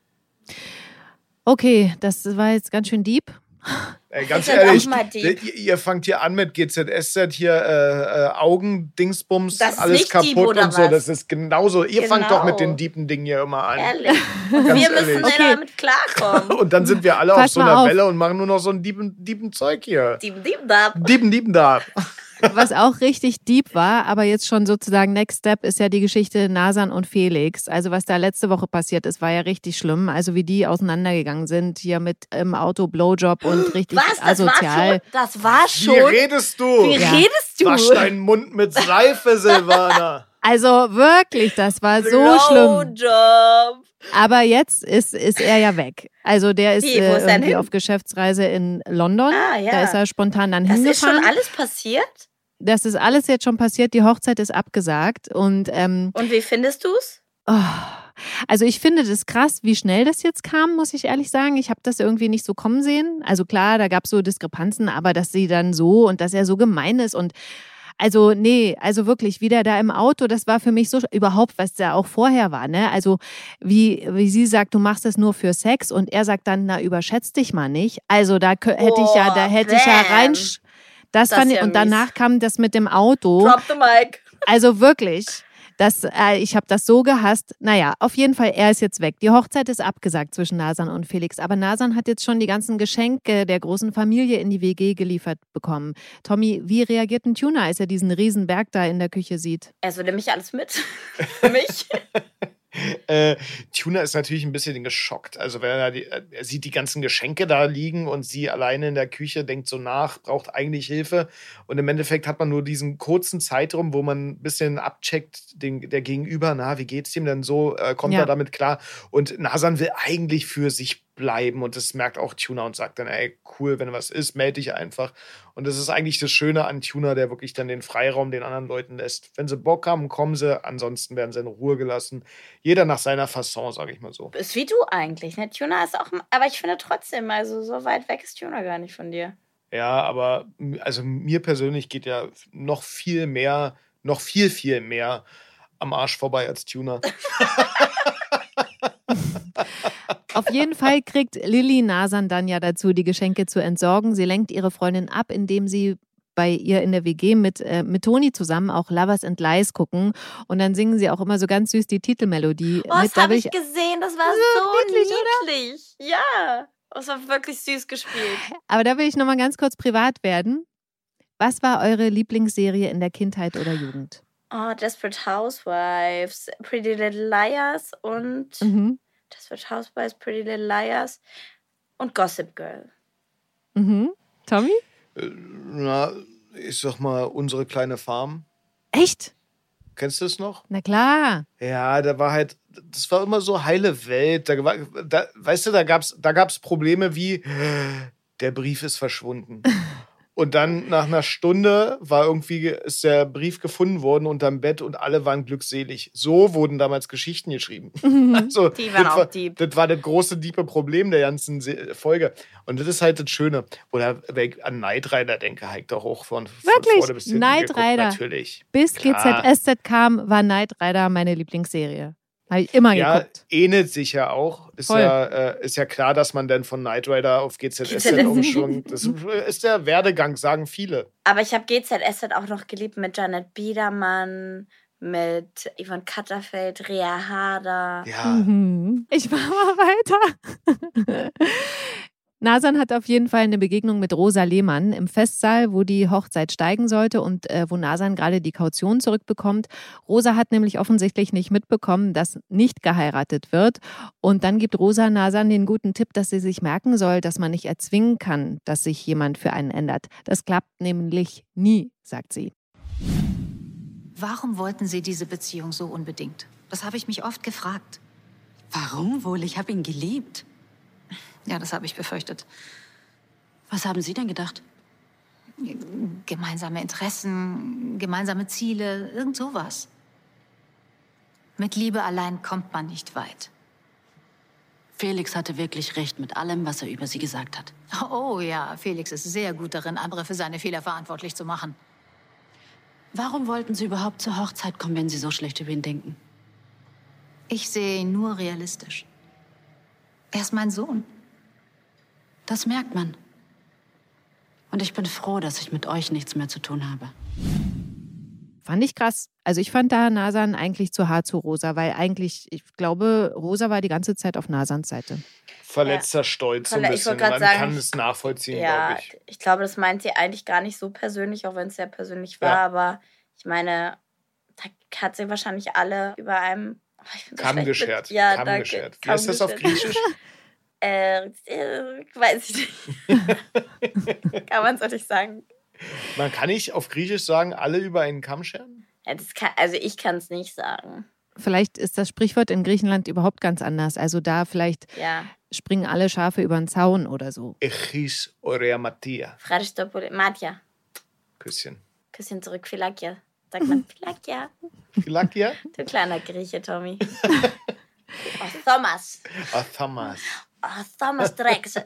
Okay, das war jetzt ganz schön deep. Ey, ganz ehrlich, ihr, ihr fangt hier an mit GZSZ, hier äh, äh, Augendingsbums, alles kaputt und so. was? Das ist genauso. Ihr fangt doch mit Genau. den deepen Dingen hier immer an. Ehrlich. Ganz wir müssen ehrlich. Okay. damit klarkommen. Und dann sind wir alle Pass auf so einer auf. Welle und machen nur noch so ein diepen, diepen Zeug hier. Dieben, dieben, da. Diepen, diepen da. Was auch richtig deep war, aber jetzt schon sozusagen Next Step ist ja die Geschichte Nasan und Felix. Also was da letzte Woche passiert ist, war ja richtig schlimm. Also wie die auseinandergegegangen sind, hier mit im Auto Blowjob und richtig Was? Das war asozial. schon. Das war Wie schon. redest du? Wie Ja. redest du? Wasch deinen Mund mit Seife, Silvana. Also wirklich, das war so schlimm. Blowjob. Aber jetzt ist, ist er ja weg. Also der ist Wie, äh, ist irgendwie auf Geschäftsreise in London. Ah, ja. Da ist er spontan dann Das ist hingefahren. schon alles passiert? das ist alles jetzt schon passiert. Die Hochzeit ist abgesagt. Und ähm, Und wie findest du's? Oh, also ich finde das krass, wie schnell das jetzt kam, muss ich ehrlich sagen. Ich habe das irgendwie nicht so kommen sehen. Also klar, da gab es so Diskrepanzen, aber dass sie dann so und dass er so gemein ist und also nee, also wirklich wieder da im Auto, das war für mich so überhaupt, was da auch vorher war, ne? Also wie wie sie sagt, du machst es nur für Sex und er sagt dann, na überschätz dich mal nicht. Also da hätte ich ja, da hätte ich ja rein das, Das fand ist ich, ja und danach mies. kam das mit dem Auto. Drop the mic. Also wirklich. Das, äh, ich habe das so gehasst. Naja, auf jeden Fall, er ist jetzt weg. Die Hochzeit ist abgesagt zwischen Nasan und Felix. Aber Nasan hat jetzt schon die ganzen Geschenke der großen Familie in die WG geliefert bekommen. Tommy, wie reagiert ein Tuner, als er diesen Riesenberg da in der Küche sieht? Also nehme ich alles mit. Für mich. Äh, Tuna ist natürlich ein bisschen geschockt. Also, wenn er, die, er sieht die ganzen Geschenke da liegen und sie alleine in der Küche denkt so nach, braucht eigentlich Hilfe. Und im Endeffekt hat man nur diesen kurzen Zeitraum, wo man ein bisschen abcheckt, den, der Gegenüber, na, wie geht's ihm denn so? Äh, kommt Ja. er damit klar? Und Nasan will eigentlich für sich bleiben und das merkt auch Tuna und sagt dann, ey, cool, wenn was ist, melde dich einfach. Und das ist eigentlich das Schöne an Tuna, der wirklich dann den Freiraum den anderen Leuten lässt. Wenn sie Bock haben, kommen sie, ansonsten werden sie in Ruhe gelassen. Jeder nach seiner Fasson, sage ich mal so. Ist wie du eigentlich, ne? Tuna ist auch. Aber ich finde trotzdem, also so weit weg ist Tuna gar nicht von dir. Ja, aber also mir persönlich geht ja noch viel mehr, noch viel, viel mehr am Arsch vorbei als Tuna. Auf jeden Fall kriegt Lilly Nasan dann ja dazu, die Geschenke zu entsorgen. Sie lenkt ihre Freundin ab, indem sie bei ihr in der WG mit, äh, mit Toni zusammen auch Lovers and Lies gucken. Und dann singen sie auch immer so ganz süß die Titelmelodie. Oh, das mit. Da habe ich gesehen. Das war so niedlich, niedlich. Ja. Das war wirklich süß gespielt. Aber da will ich nochmal ganz kurz privat werden. Was war eure Lieblingsserie in der Kindheit oder Jugend? Oh, Desperate Housewives, Pretty Little Liars und Mhm. Desperate Housewives, Pretty Little Liars und Gossip Girl. Mhm. Tommy? Äh, Na, ich sag mal, unsere kleine Farm. Echt? Kennst du es noch? Na klar. Ja, da war halt, das war immer so heile Welt. Da, war, da, weißt du, da gab's, da gab's Probleme wie, der Brief ist verschwunden. Und dann nach einer Stunde war irgendwie, ist der Brief gefunden worden unterm Bett und alle waren glückselig. So wurden damals Geschichten geschrieben. Also, Die waren das auch war, deep. Das war das große, diepe Problem der ganzen Folge. Und das ist halt das Schöne. Oder wenn ich an Knight Rider denke, ich doch auch von, von Wirklich? vorne bis hinten Knight Rider. Natürlich. Bis Klar. GZSZ kam, war Knight Rider meine Lieblingsserie. Habe ich immer Ja, geguckt. ähnelt sich ja auch. Ist Voll. ja, äh, ist ja klar, dass man dann von Knight Rider auf GZSZ GZSZ. umschwingt. Das ist der Werdegang, sagen viele. Aber ich habe GZSZ auch noch geliebt mit Janet Biedermann, mit Yvonne Katterfeld, Rea Harder. Ja, Mhm. Ich war mal weiter. Nasan hat auf jeden Fall eine Begegnung mit Rosa Lehmann im Festsaal, wo die Hochzeit steigen sollte und äh, wo Nasan gerade die Kaution zurückbekommt. Rosa hat nämlich offensichtlich nicht mitbekommen, dass nicht geheiratet wird. Und dann gibt Rosa Nasan den guten Tipp, dass sie sich merken soll, dass man nicht erzwingen kann, dass sich jemand für einen ändert. Das klappt nämlich nie, sagt sie. Warum wollten Sie diese Beziehung so unbedingt? Das habe ich mich oft gefragt. Warum wohl? Ich habe ihn geliebt. Ja, das habe ich befürchtet. Was haben Sie denn gedacht? Gemeinsame Interessen, gemeinsame Ziele, irgend sowas. Mit Liebe allein kommt man nicht weit. Felix hatte wirklich recht mit allem, was er über Sie gesagt hat. Oh ja, Felix ist sehr gut darin, andere für seine Fehler verantwortlich zu machen. Warum wollten Sie überhaupt zur Hochzeit kommen, wenn Sie so schlecht über ihn denken? Ich sehe ihn nur realistisch. Er ist mein Sohn. Das merkt man. Und ich bin froh, dass ich mit euch nichts mehr zu tun habe. Fand ich krass. Also ich fand da Nasan eigentlich zu hart zu Rosa, weil eigentlich, ich glaube, Rosa war die ganze Zeit auf Nasans Seite. Verletzter Stolz so ein Verle- ich bisschen. wollte grad Man sagen, kann es nachvollziehen, Ja, glaube ich. ich glaube, das meint sie eigentlich gar nicht so persönlich, auch wenn es sehr persönlich war. Ja. Aber ich meine, da hat sie wahrscheinlich alle über einem. Oh, ich bin so Kamm geschert. Mit, ja, Kamm danke. geschert. Wie ist das auf. Griechisch? Äh, äh, weiß ich nicht. kann man es auch nicht sagen. Man kann nicht auf Griechisch sagen, alle über einen Kamm scheren? Ja, das kann, also ich kann es nicht sagen. Vielleicht ist das Sprichwort in Griechenland überhaupt ganz anders. Also da vielleicht Ja. springen alle Schafe über den Zaun oder so. Echis orea Mattia. Fraristopoli. Matja. Küsschen. Küsschen zurück. Philakia. Sagt man Philakia. Philakia? Du kleiner Grieche, Tommy. oh, Thomas. Oh, Thomas Drexel.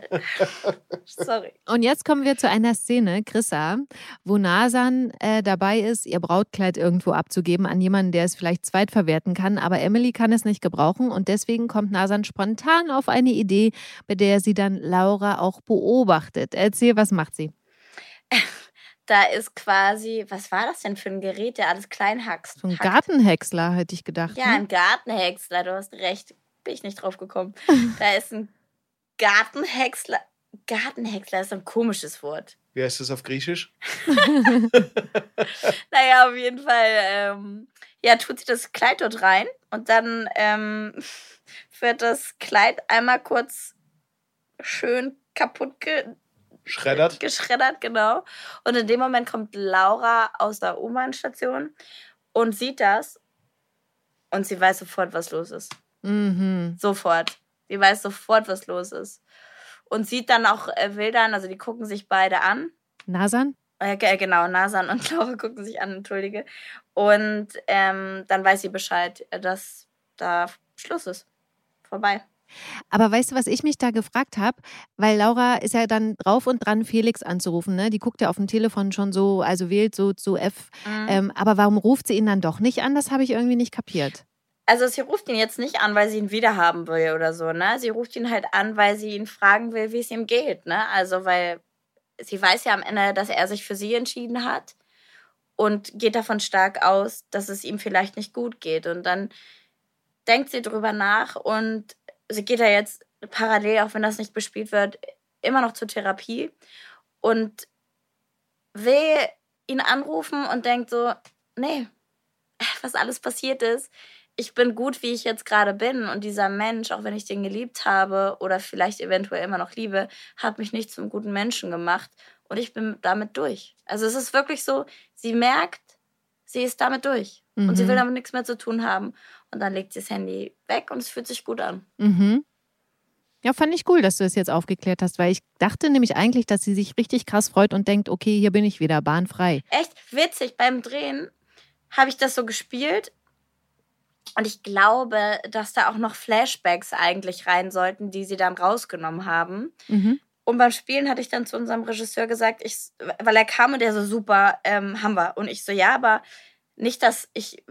Sorry. Und jetzt kommen wir zu einer Szene, Chrissa, wo Nasan äh, dabei ist, ihr Brautkleid irgendwo abzugeben an jemanden, der es vielleicht zweitverwerten kann. Aber Emily kann es nicht gebrauchen und deswegen kommt Nasan spontan auf eine Idee, bei der sie dann Laura auch beobachtet. Erzähl, was macht sie? Da ist quasi, was war das denn für ein Gerät, der alles klein hackst? So ein hackt? Gartenhäcksler, hätte ich gedacht. Ja, ne? ein Gartenhäcksler, du hast recht. Bin ich nicht drauf gekommen. da ist ein Gartenhäcksler. Gartenhäcksler ist ein komisches Wort. Wie heißt das auf Griechisch? Naja, auf jeden Fall, ähm, ja, tut sie das Kleid dort rein und dann ähm, wird das Kleid einmal kurz schön kaputt ge Schreddert? geschreddert, genau. Und in dem Moment kommt Laura aus der U-Bahn-Station und sieht das und sie weiß sofort, was los ist. Mhm. Sofort. Sie weiß sofort, was los ist. Und sieht dann auch äh, Wildern, also die gucken sich beide an. Nasan? Äh, ge- genau, Nasan und Laura gucken sich an, entschuldige. Und ähm, dann weiß sie Bescheid, äh, dass da Schluss ist. Vorbei. Aber weißt du, was ich mich da gefragt habe? Weil Laura ist ja dann drauf und dran, Felix anzurufen. Ne? Die guckt ja auf dem Telefon schon so, also wählt so zu F. Mhm. Ähm, aber warum ruft sie ihn dann doch nicht an? Das habe ich irgendwie nicht kapiert. Also sie ruft ihn jetzt nicht an, weil sie ihn wiederhaben will oder so, ne? Sie ruft ihn halt an, weil sie ihn fragen will, wie es ihm geht, ne? Also weil sie weiß ja am Ende, dass er sich für sie entschieden hat und geht davon stark aus, dass es ihm vielleicht nicht gut geht. Und dann denkt sie drüber nach und sie geht ja jetzt parallel, auch wenn das nicht bespielt wird, immer noch zur Therapie und will ihn anrufen und denkt so, nee, was alles passiert ist, ich bin gut, wie ich jetzt gerade bin. Und dieser Mensch, auch wenn ich den geliebt habe oder vielleicht eventuell immer noch liebe, hat mich nicht zum guten Menschen gemacht. Und ich bin damit durch. Also es ist wirklich so, sie merkt, sie ist damit durch. Und sie Mhm. will damit nichts mehr zu tun haben. Und dann legt sie das Handy weg und es fühlt sich gut an. Mhm. Ja, fand ich cool, dass du das jetzt aufgeklärt hast, weil ich dachte nämlich eigentlich, dass sie sich richtig krass freut und denkt, okay, hier bin ich wieder, bahnfrei. Echt witzig. Beim Drehen habe ich das so gespielt. Und ich glaube, dass da auch noch Flashbacks eigentlich rein sollten, die sie dann rausgenommen haben. Mhm. Und beim Spielen hatte ich dann zu unserem Regisseur gesagt, ich, weil er kam und der so, super, ähm, haben wir. Und ich so, ja, aber nicht, dass ich,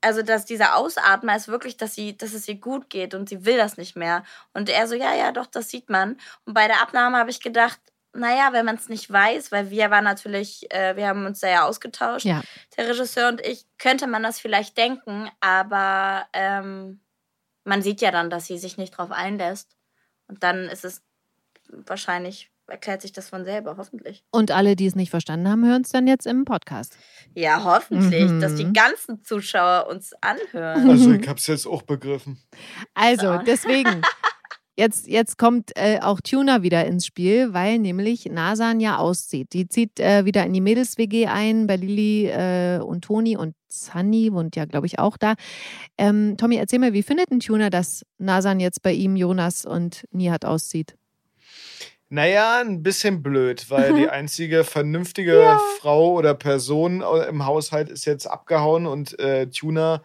also dass dieser Ausatmer ist wirklich, dass sie, dass es ihr gut geht und sie will das nicht mehr. Und er so, ja, ja, doch, das sieht man. Und bei der Abnahme habe ich gedacht, naja, wenn man es nicht weiß, weil wir waren natürlich, äh, wir haben uns da ja ausgetauscht, Ja. der Regisseur und ich, könnte man das vielleicht denken, aber ähm, man sieht ja dann, dass sie sich nicht drauf einlässt. Und dann ist es wahrscheinlich, erklärt sich das von selber, hoffentlich. Und alle, die es nicht verstanden haben, hören es dann jetzt im Podcast. Ja, hoffentlich, Mhm. dass die ganzen Zuschauer uns anhören. Also, ich hab's jetzt auch begriffen. Also, So. deswegen. Jetzt, jetzt kommt äh, auch Tuna wieder ins Spiel, weil nämlich Nasan ja auszieht. Die zieht äh, wieder in die Mädels-WG ein, bei Lilly äh, und Toni und Sunny wohnt ja, glaube ich, auch da. Ähm, Tommy, erzähl mir, wie findet ein Tuna, dass Nasan jetzt bei ihm, Jonas und Nihat auszieht? Naja, ein bisschen blöd, weil die einzige vernünftige Frau oder Person im Haushalt ist jetzt abgehauen und äh, Tuna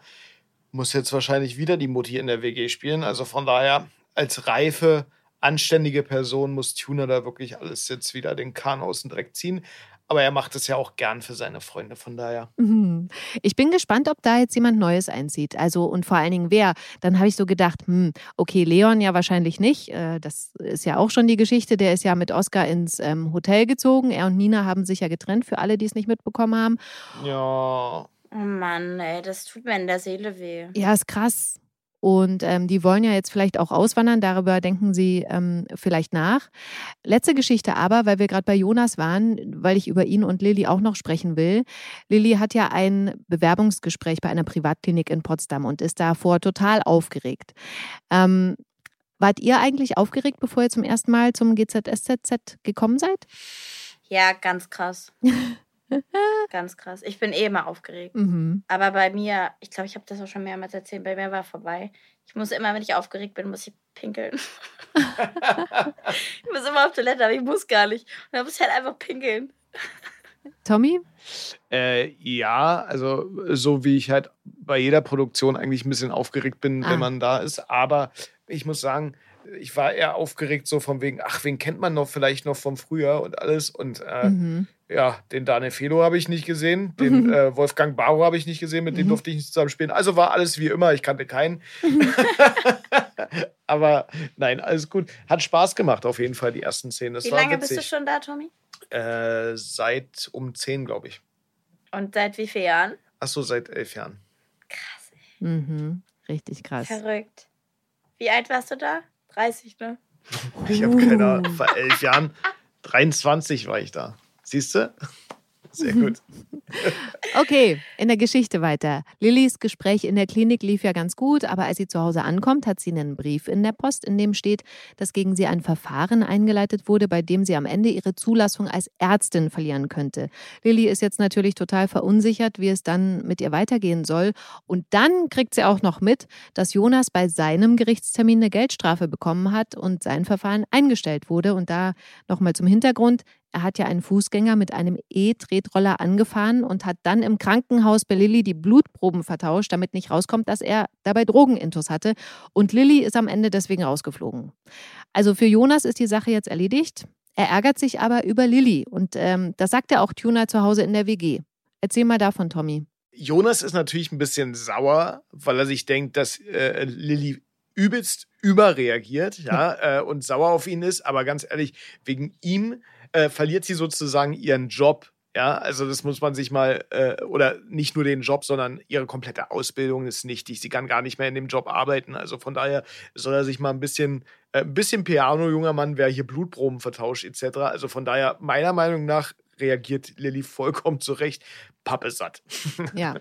muss jetzt wahrscheinlich wieder die Mutti in der WG spielen. Also von daher, als reife, anständige Person muss Tuna da wirklich alles jetzt wieder den Kahn aus dem Dreck ziehen. Aber er macht es ja auch gern für seine Freunde, von daher. Mhm. Ich bin gespannt, ob da jetzt jemand Neues einzieht. Also und vor allen Dingen wer. Dann habe ich so gedacht, hm, okay, Leon ja wahrscheinlich nicht. Äh, Das ist ja auch schon die Geschichte. Der ist ja mit Oscar ins ähm, Hotel gezogen. Er und Nina haben sich ja getrennt, für alle, die es nicht mitbekommen haben. Ja. Oh Mann, ey, das tut mir in der Seele weh. Ja, ist krass. Und ähm, die wollen ja jetzt vielleicht auch auswandern, darüber denken sie ähm, vielleicht nach. Letzte Geschichte aber, weil wir gerade bei Jonas waren, weil ich über ihn und Lilly auch noch sprechen will. Lilly hat ja ein Bewerbungsgespräch bei einer Privatklinik in Potsdam und ist davor total aufgeregt. Ähm, wart ihr eigentlich aufgeregt, bevor ihr zum ersten Mal zum GZSZ gekommen seid? Ja, ganz krass. ganz krass. Ich bin eh immer aufgeregt. Mhm. Aber bei mir, ich glaube, ich habe das auch schon mehrmals erzählt, bei mir war vorbei. Ich muss immer, wenn ich aufgeregt bin, muss ich pinkeln. ich muss immer auf Toilette, aber ich muss gar nicht. Und dann muss ich halt einfach pinkeln. Tommy? Äh, ja, also so wie ich halt bei jeder Produktion eigentlich ein bisschen aufgeregt bin, Ah. wenn man da ist. Aber ich muss sagen, ich war eher aufgeregt so von wegen, ach, wen kennt man noch vielleicht noch vom Frühjahr und alles. Und äh, Mhm. Ja, den Daniel Felo habe ich nicht gesehen, den äh, Wolfgang Barrow habe ich nicht gesehen, mit dem Mhm. durfte ich nicht zusammen spielen. Also war alles wie immer, ich kannte keinen. Aber nein, alles gut. Hat Spaß gemacht auf jeden Fall, die ersten Szenen. Das Wie war lange bist witzig. du schon da, Tommy? Äh, seit um 10, glaube ich. Und seit wie vielen Jahren? Achso, seit elf Jahren. Krass, Mhm. Richtig krass. verrückt. Wie alt warst du da? 30, ne? Ich habe keine Ahnung, vor elf Jahren. 23 war ich da. Siehst du? Sehr gut. Okay, in der Geschichte weiter. Lillys Gespräch in der Klinik lief ja ganz gut, aber als sie zu Hause ankommt, hat sie einen Brief in der Post, in dem steht, dass gegen sie ein Verfahren eingeleitet wurde, bei dem sie am Ende ihre Zulassung als Ärztin verlieren könnte. Lilly ist jetzt natürlich total verunsichert, wie es dann mit ihr weitergehen soll. Und dann kriegt sie auch noch mit, dass Jonas bei seinem Gerichtstermin eine Geldstrafe bekommen hat und sein Verfahren eingestellt wurde. Und da nochmal zum Hintergrund. Er hat ja einen Fußgänger mit einem E-Tretroller angefahren und hat dann im Krankenhaus bei Lilly die Blutproben vertauscht, damit nicht rauskommt, dass er dabei Drogenintus hatte. Und Lilly ist am Ende deswegen rausgeflogen. Also für Jonas ist die Sache jetzt erledigt. Er ärgert sich aber über Lilly und ähm, das sagt er auch Tuna zu Hause in der WG. Erzähl mal davon, Tommy. Jonas ist natürlich ein bisschen sauer, weil er sich denkt, dass äh, Lilly übelst überreagiert ja, äh, und sauer auf ihn ist. Aber ganz ehrlich, wegen ihm äh, verliert sie sozusagen ihren Job. Ja, also das muss man sich mal, äh, oder nicht nur den Job, sondern ihre komplette Ausbildung ist nichtig. Sie kann gar nicht mehr in dem Job arbeiten. Also von daher soll er sich mal ein bisschen, äh, ein bisschen Piano, junger Mann, wer hier Blutproben vertauscht etc. Also von daher, meiner Meinung nach, reagiert Lilly vollkommen zurecht. Pappe satt. Ja.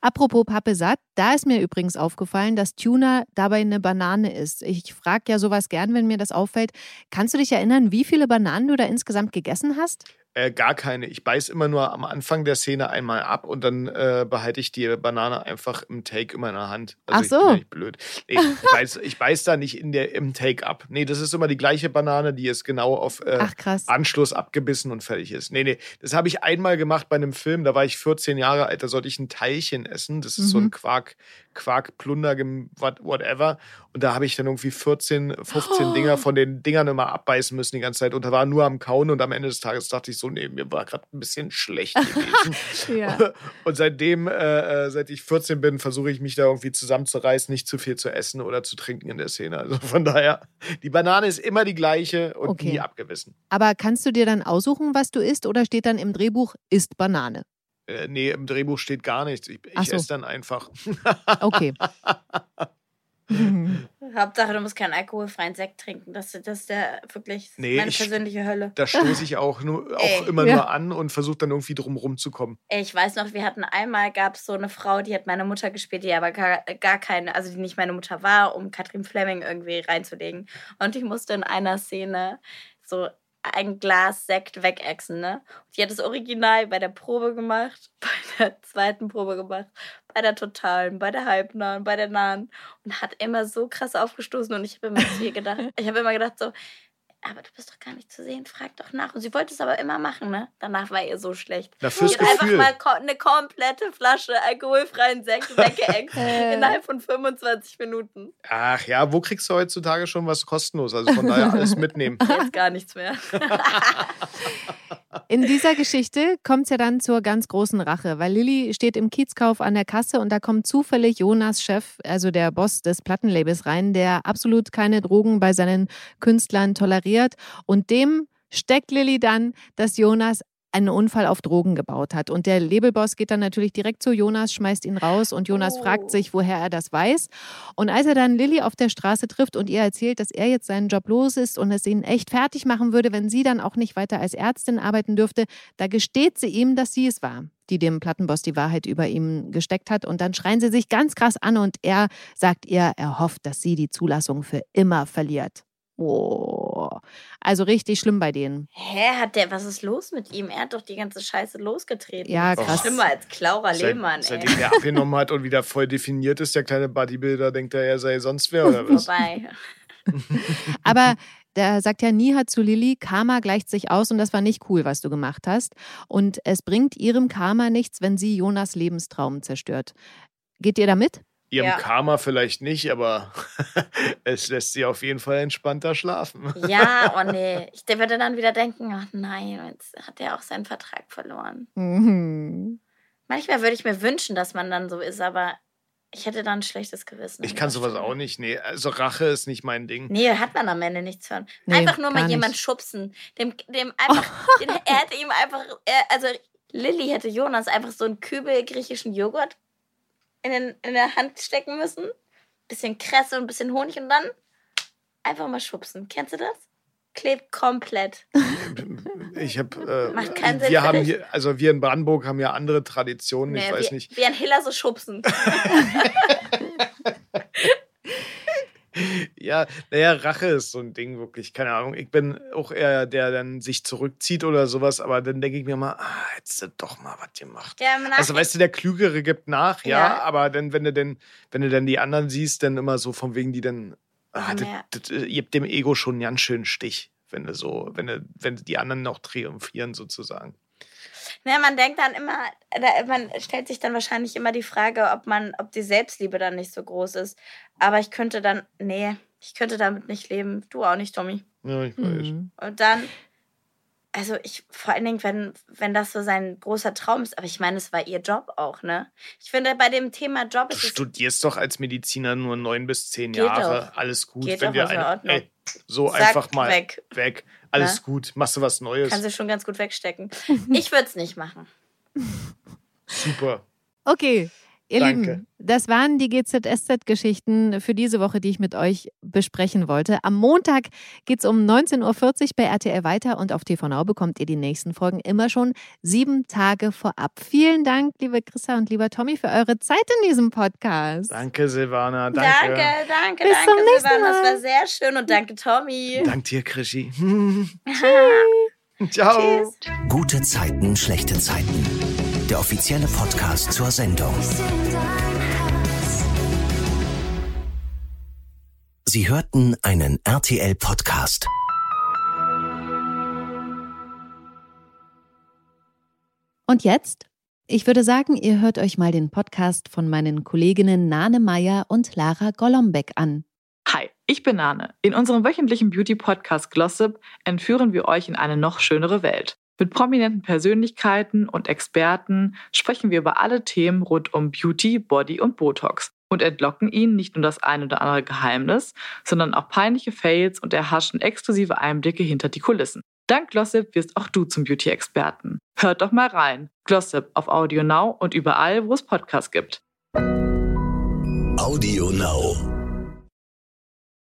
Apropos Pappe satt, da ist mir übrigens aufgefallen, dass Tuna dabei eine Banane ist. Ich frage ja sowas gern, wenn mir das auffällt. Kannst du dich erinnern, wie viele Bananen du da insgesamt gegessen hast? Äh, gar keine. Ich beiß immer nur am Anfang der Szene einmal ab und dann äh, behalte ich die Banane einfach im Take in meiner Hand. Also Ach so. Ich bin ja nicht blöd. Nee, ich, beiß, ich beiß da nicht in der, im Take ab. Nee, das ist immer die gleiche Banane, die ist genau auf äh, Ach. Anschluss abgebissen und fertig ist. Nee, nee, das habe ich einmal gemacht bei einem Film, da war ich 14 Jahre alt, da sollte ich ein Teilchen essen. Das ist so Mhm. ein Quark, Quark-Plunder, gem- what- whatever. Und da habe ich dann irgendwie 14, 15 Oh. Dinger von den Dingern immer abbeißen müssen die ganze Zeit. Und da war nur am Kauen und am Ende des Tages dachte ich so, nee, mir war gerade ein bisschen schlecht gewesen. Ja. Und seitdem, äh, äh, seit ich 14 bin, versuche ich mich da irgendwie zusammenzureißen, nicht zu viel zu essen oder zu trinken in der Szene. Also von daher, die Banane ist immer die gleiche und Okay. nie abgewissen. Aber kannst du dir dann aussuchen, was du isst oder steht dann im Drehbuch, isst Banane? Äh, nee, im Drehbuch steht gar nichts. Ich, ich so. esse dann einfach. Okay. Hauptsache, du musst keinen alkoholfreien Sekt trinken. Das, das ist der wirklich Nee, meine ich- persönliche Hölle. Da stoße ich auch, nur, auch Ey. immer Ja. nur an und versuche dann irgendwie drum rumzukommen. Ich weiß noch, wir hatten einmal, gab es so eine Frau, die hat meine Mutter gespielt, die aber gar, gar keine, also die nicht meine Mutter war, um Katrin Fleming irgendwie reinzulegen. Und ich musste in einer Szene so ein Glas Sekt wegexen, ne? Und die hat das Original bei der Probe gemacht, bei der zweiten Probe gemacht, bei der totalen, bei der halbnahen, bei der nahen und hat immer so krass aufgestoßen und ich habe immer zu ihr gedacht, ich habe immer gedacht so, aber du bist doch gar nicht zu sehen, frag doch nach. Und sie wollte es aber immer machen, ne? Danach war ihr so schlecht. Na, fürs Sie hat einfach Gefühl. mal ko eine komplette Flasche alkoholfreien Sekt weggeext Äh. innerhalb von 25 Minuten. Ach ja, wo kriegst du heutzutage schon was kostenlos? Also von daher alles mitnehmen. Jetzt gar nichts mehr. In dieser Geschichte kommt es ja dann zur ganz großen Rache, weil Lilly steht im Kiezkauf an der Kasse und da kommt zufällig Jonas Chef, also der Boss des Plattenlabels rein, der absolut keine Drogen bei seinen Künstlern toleriert und dem steckt Lilly dann, dass Jonas einen Unfall auf Drogen gebaut hat. Und der Labelboss geht dann natürlich direkt zu Jonas, schmeißt ihn raus und Jonas Oh. fragt sich, woher er das weiß. Und als er dann Lilly auf der Straße trifft und ihr erzählt, dass er jetzt seinen Job los ist und es ihn echt fertig machen würde, wenn sie dann auch nicht weiter als Ärztin arbeiten dürfte, da gesteht sie ihm, dass sie es war, die dem Plattenboss die Wahrheit über ihm gesteckt hat. Und dann schreien sie sich ganz krass an und er sagt ihr, er hofft, dass sie die Zulassung für immer verliert. Oh, also richtig schlimm bei denen. Hä, hat der, was ist los mit ihm? Er hat doch die ganze Scheiße losgetreten. Ja, Das ist krass. Schlimmer als Seit, Lehmann, ey. seitdem der abgenommen hat und wieder voll definiert ist, der kleine Bodybuilder, denkt er, er sei sonst wer oder was? Vorbei. Aber der sagt ja, nie hat zu Lilly, Karma gleicht sich aus und das war nicht cool, was du gemacht hast. Und es bringt ihrem Karma nichts, wenn sie Jonas Lebenstraum zerstört. Geht ihr damit? Ihrem Ja. Karma vielleicht nicht, aber es lässt sie auf jeden Fall entspannter schlafen. Ja, oh nee. Ich, der würde dann wieder denken, ach nein, jetzt hat er auch seinen Vertrag verloren. Mhm. Manchmal würde ich mir wünschen, dass man dann so ist, aber ich hätte dann ein schlechtes Gewissen. Ich kann sowas auch nicht. Nee, also Rache ist nicht mein Ding. Nee, hat man am Ende nichts von. Nee, einfach nur mal jemand nicht. schubsen. Dem, dem einfach, den, er hätte ihm einfach, er, also Lilly hätte Jonas einfach so einen Kübel griechischen Joghurt in, den, in der Hand stecken müssen. Bisschen Kresse und ein bisschen Honig und dann einfach mal schubsen. Kennst du das? Klebt komplett. Ich habe, Macht keinen äh, Sinn wir haben hier, also wir in Brandenburg haben ja andere Traditionen. Ich Nee, weiß wie, nicht. Wie ein Hiller so schubsen. Ja, naja, Rache ist so ein Ding wirklich. Keine Ahnung. Ich bin auch eher der, der dann sich zurückzieht oder sowas. Aber dann denke ich mir mal, ah, hättest du doch mal was gemacht. Ja, Also weißt du, der Klügere gibt nach, ja, Ja. aber dann, wenn du denn, wenn du dann die anderen siehst, dann immer so von wegen die dann, ah, das, Ja. das, äh, ihr habt dem Ego schon einen ganz schönen Stich, wenn du so, wenn du, wenn die anderen noch triumphieren sozusagen. Ja, man denkt dann immer, da- man stellt sich dann wahrscheinlich immer die Frage, ob man, ob die Selbstliebe dann nicht so groß ist. Aber ich könnte dann, nee, ich könnte damit nicht leben. Du auch nicht, Tommy. Ja, ich weiß. Mhm. Und dann, also ich, vor allen Dingen, wenn, wenn das so sein großer Traum ist, aber ich meine, es war ihr Job auch, ne? Ich finde, bei dem Thema Job Du ist es studierst doch als Mediziner nur neun bis zehn Geht Jahre. doch. Alles gut. Geht wenn doch, ist in eine, Ordnung. ey, so Zack, einfach mal weg. weg. Alles Ne? gut. Machst du was Neues. kann sie schon ganz gut wegstecken. Ich würde es nicht machen. Super. Okay, ihr Danke. Lieben, das waren die GZSZ-Geschichten für diese Woche, die ich mit euch besprechen wollte. Am Montag geht es um 19.40 Uhr bei RTL weiter und auf TV Now bekommt ihr die nächsten Folgen immer schon sieben Tage vorab. Vielen Dank, liebe Chrissa und lieber Tommy, für eure Zeit in diesem Podcast. Danke, Silvana. Danke. Danke, danke, Bis zum danke, nächsten Silvana. Das Mal. war sehr schön und danke, Tommy. Dank dir, Krischi. Ciao. Tschüss. Gute Zeiten, schlechte Zeiten. Der offizielle Podcast zur Sendung. Sie hörten einen RTL-Podcast. Und jetzt? Ich würde sagen, ihr hört euch mal den Podcast von meinen Kolleginnen Nane Meyer und Lara Golombek an. Hi, ich bin Nane. In unserem wöchentlichen Beauty-Podcast Glossip entführen wir euch in eine noch schönere Welt. Mit prominenten Persönlichkeiten und Experten sprechen wir über alle Themen rund um Beauty, Body und Botox und entlocken ihnen nicht nur das ein oder andere Geheimnis, sondern auch peinliche Fails und erhaschen exklusive Einblicke hinter die Kulissen. Dank Glossip wirst auch du zum Beauty-Experten. Hört doch mal rein. Glossip auf Audio Now und überall, wo es Podcasts gibt. Audio Now.